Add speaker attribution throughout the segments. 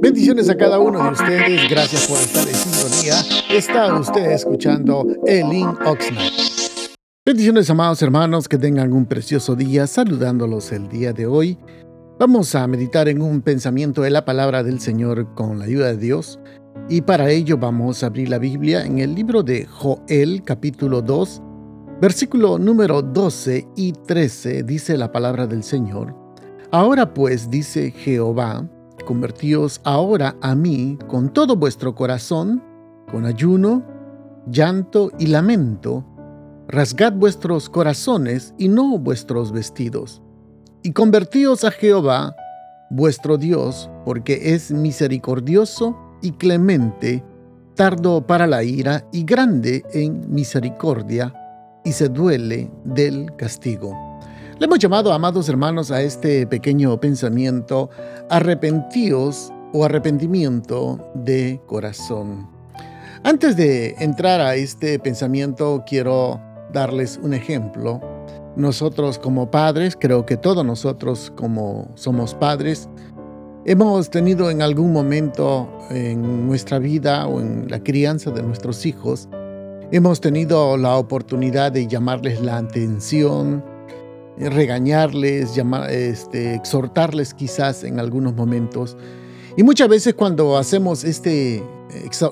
Speaker 1: Bendiciones a cada uno de ustedes. Gracias por estar en sintonía. Está usted escuchando Elin Oxnard. Bendiciones, amados hermanos, que tengan un precioso día. Saludándolos el día de hoy. Vamos a meditar en un pensamiento de la palabra del Señor con la ayuda de Dios. Y para ello vamos a abrir la Biblia en el libro de Joel, capítulo 2, versículo número 12 y 13. Dice la palabra del Señor. Ahora pues, dice Jehová, convertíos ahora a mí con todo vuestro corazón, con ayuno, llanto y lamento, rasgad vuestros corazones y no vuestros vestidos, y convertíos a Jehová, vuestro Dios, porque es misericordioso y clemente, tardo para la ira y grande en misericordia, y se duele del castigo. Le hemos llamado, amados hermanos, a este pequeño pensamiento arrepentíos o arrepentimiento de corazón. Antes de entrar a este pensamiento, quiero darles un ejemplo. Nosotros como padres, creo que todos nosotros como somos padres, hemos tenido en algún momento en nuestra vida o en la crianza de nuestros hijos, hemos tenido la oportunidad de llamarles la atención, regañarles, llamar, este, exhortarles quizás en algunos momentos. Y muchas veces cuando hacemos este,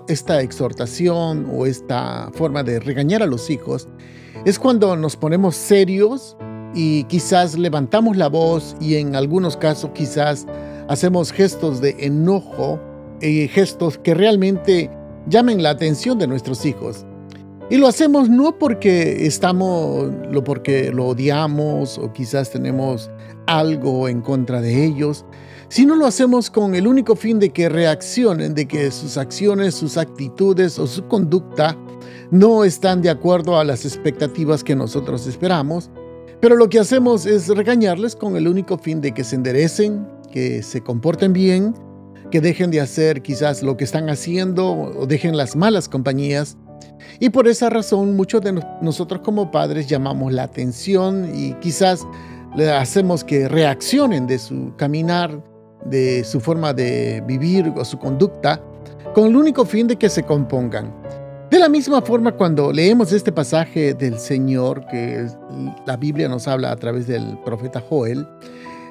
Speaker 1: esta exhortación o esta forma de regañar a los hijos, es cuando nos ponemos serios y quizás levantamos la voz y en algunos casos quizás hacemos gestos de enojo y gestos que realmente llamen la atención de nuestros hijos. Y lo hacemos no porque estamos, lo porque lo odiamos o quizás tenemos algo en contra de ellos, sino lo hacemos con el único fin de que reaccionen, de que sus acciones, sus actitudes o su conducta no están de acuerdo a las expectativas que nosotros esperamos. Pero lo que hacemos es regañarles con el único fin de que se enderecen, que se comporten bien, que dejen de hacer quizás lo que están haciendo o dejen las malas compañías y por esa razón muchos de nosotros como padres llamamos la atención y quizás le hacemos que reaccionen de su caminar, de su forma de vivir o su conducta, con el único fin de que se compongan. De la misma forma, cuando leemos este pasaje del Señor, que la Biblia nos habla a través del profeta Joel,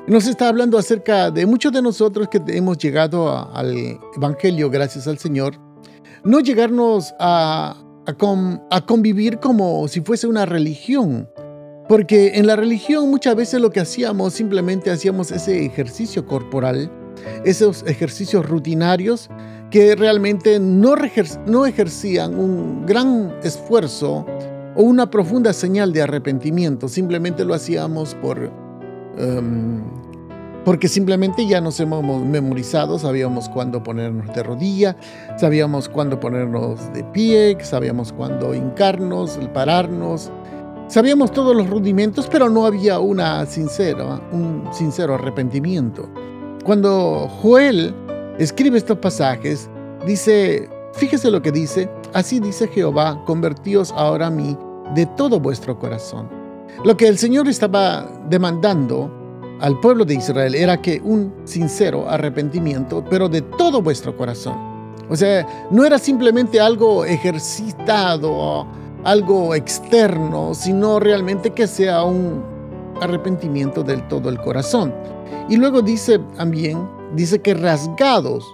Speaker 1: nos está hablando acerca de muchos de nosotros que hemos llegado al Evangelio gracias al Señor, no llegarnos a, a, convivir como si fuese una religión. Porque en la religión muchas veces lo que hacíamos, simplemente hacíamos ese ejercicio corporal, esos ejercicios rutinarios que realmente no, no ejercían un gran esfuerzo o una profunda señal de arrepentimiento, simplemente lo hacíamos por em, porque simplemente ya nos hemos memorizado, sabíamos cuándo ponernos de rodilla, sabíamos cuándo ponernos de pie, sabíamos cuándo hincarnos, pararnos, sabíamos todos los rudimentos, pero no había una sincera, un sincero arrepentimiento. Cuando Joel escribe estos pasajes, dice, fíjese lo que dice, así dice Jehová, convertíos ahora a mí de todo vuestro corazón. Lo que el Señor estaba demandando al pueblo de Israel era que un sincero arrepentimiento, pero de todo vuestro corazón. O sea, no era simplemente algo ejercitado, algo externo, sino realmente que sea un arrepentimiento del todo el corazón. Y luego dice también, dice que rasgados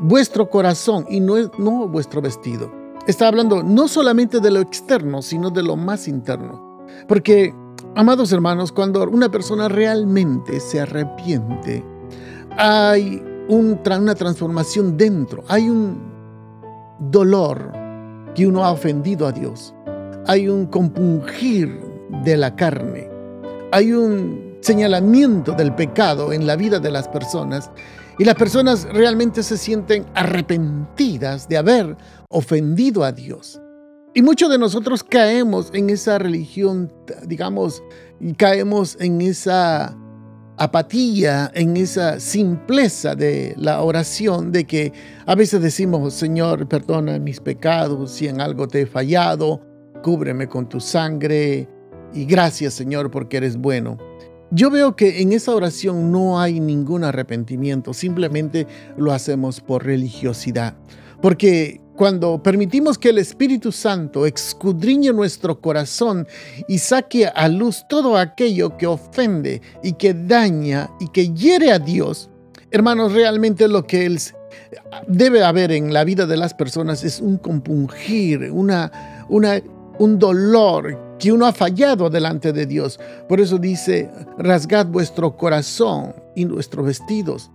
Speaker 1: vuestro corazón y no, no vuestro vestido. Está hablando no solamente de lo externo, sino de lo más interno. Porque Amados hermanos, cuando una persona realmente se arrepiente, hay una transformación dentro, hay un dolor que uno ha ofendido a Dios, hay un compungir de la carne, hay un señalamiento del pecado en la vida de las personas y las personas realmente se sienten arrepentidas de haber ofendido a Dios. Y muchos de nosotros caemos en esa religión, digamos, caemos en esa apatía, en esa simpleza de la oración, de que a veces decimos, Señor, perdona mis pecados, si en algo te he fallado, cúbreme con tu sangre y gracias, Señor, porque eres bueno. yo veo que en esa oración no hay ningún arrepentimiento, simplemente lo hacemos por religiosidad. Porque cuando permitimos que el Espíritu Santo escudriñe nuestro corazón y saque a luz todo aquello que ofende y que daña y que hiere a Dios, hermanos, realmente lo que él debe haber en la vida de las personas es un compungir, un dolor que uno ha fallado delante de Dios. Por eso dice, rasgad vuestro corazón y nuestros vestidos.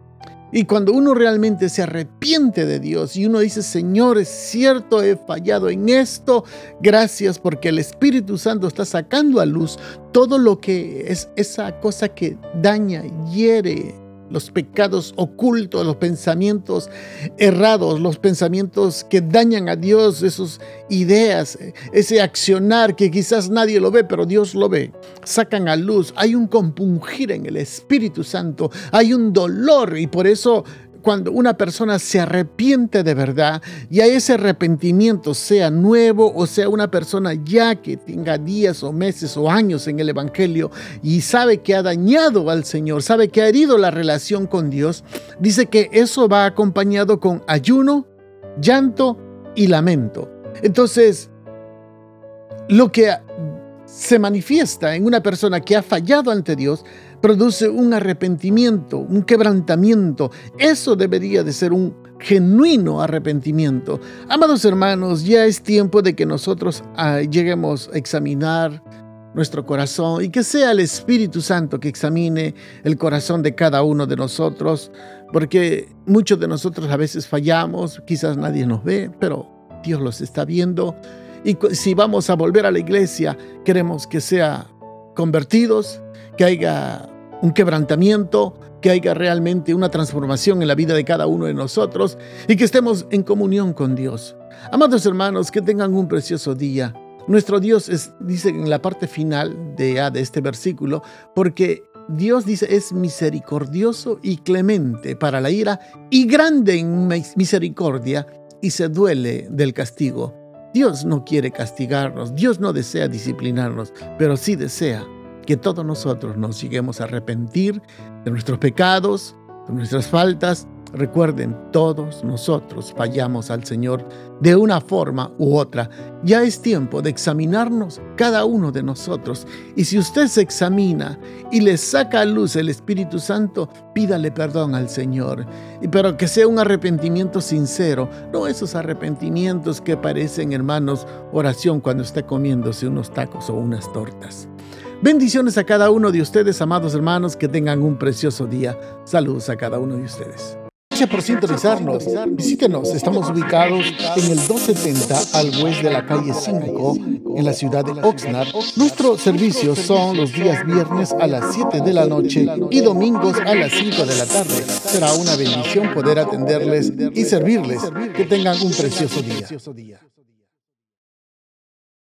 Speaker 1: Y cuando uno realmente se arrepiente de Dios y uno dice, Señor, es cierto, he fallado en esto, gracias porque el Espíritu Santo está sacando a luz todo lo que es esa cosa que daña, hiere, los pecados ocultos, los pensamientos errados, los pensamientos que dañan a Dios, esas ideas, ese accionar que quizás nadie lo ve, pero Dios lo ve, sacan a luz. Hay un compungir en el Espíritu Santo, hay un dolor y por eso cuando una persona se arrepiente de verdad, y a ese arrepentimiento sea nuevo o sea una persona ya que tenga días o meses o años en el Evangelio y sabe que ha dañado al Señor, sabe que ha herido la relación con Dios, dice que eso va acompañado con ayuno, llanto y lamento. Entonces, lo que se manifiesta en una persona que ha fallado ante Dios produce un arrepentimiento, un quebrantamiento. Eso debería de ser un genuino arrepentimiento. Amados hermanos, ya es tiempo de que nosotros ah, lleguemos a examinar nuestro corazón y que sea el Espíritu Santo que examine el corazón de cada uno de nosotros, porque muchos de nosotros a veces fallamos, quizás nadie nos ve, pero Dios los está viendo. Y si vamos a volver a la iglesia, queremos que sea convertidos, que haya un quebrantamiento, que haya realmente una transformación en la vida de cada uno de nosotros y que estemos en comunión con Dios. Amados hermanos, que tengan un precioso día. Nuestro Dios es, dice en la parte final de, de este versículo, porque Dios dice es misericordioso y clemente para la ira y grande en misericordia y se duele del castigo. Dios no quiere castigarnos, Dios no desea disciplinarnos, pero sí desea que todos nosotros nos lleguemos a arrepentir de nuestros pecados, de nuestras faltas. Recuerden, todos nosotros fallamos al Señor de una forma u otra. Ya es tiempo de examinarnos cada uno de nosotros. Y si usted se examina y le saca a luz el Espíritu Santo, pídale perdón al Señor. Pero que sea un arrepentimiento sincero, no esos arrepentimientos que parecen, hermanos, oración cuando esté comiéndose unos tacos o unas tortas. Bendiciones a cada uno de ustedes, amados hermanos, que tengan un precioso día. Saludos a cada uno de ustedes. Gracias por sintonizarnos. Visítenos. Estamos ubicados en el 270 al oeste de la calle 5 en la ciudad de Oxnard. Nuestros servicios son los días viernes a las 7 de la noche y domingos a las 5 de la tarde. Será una bendición poder atenderles y servirles. Que tengan un precioso día.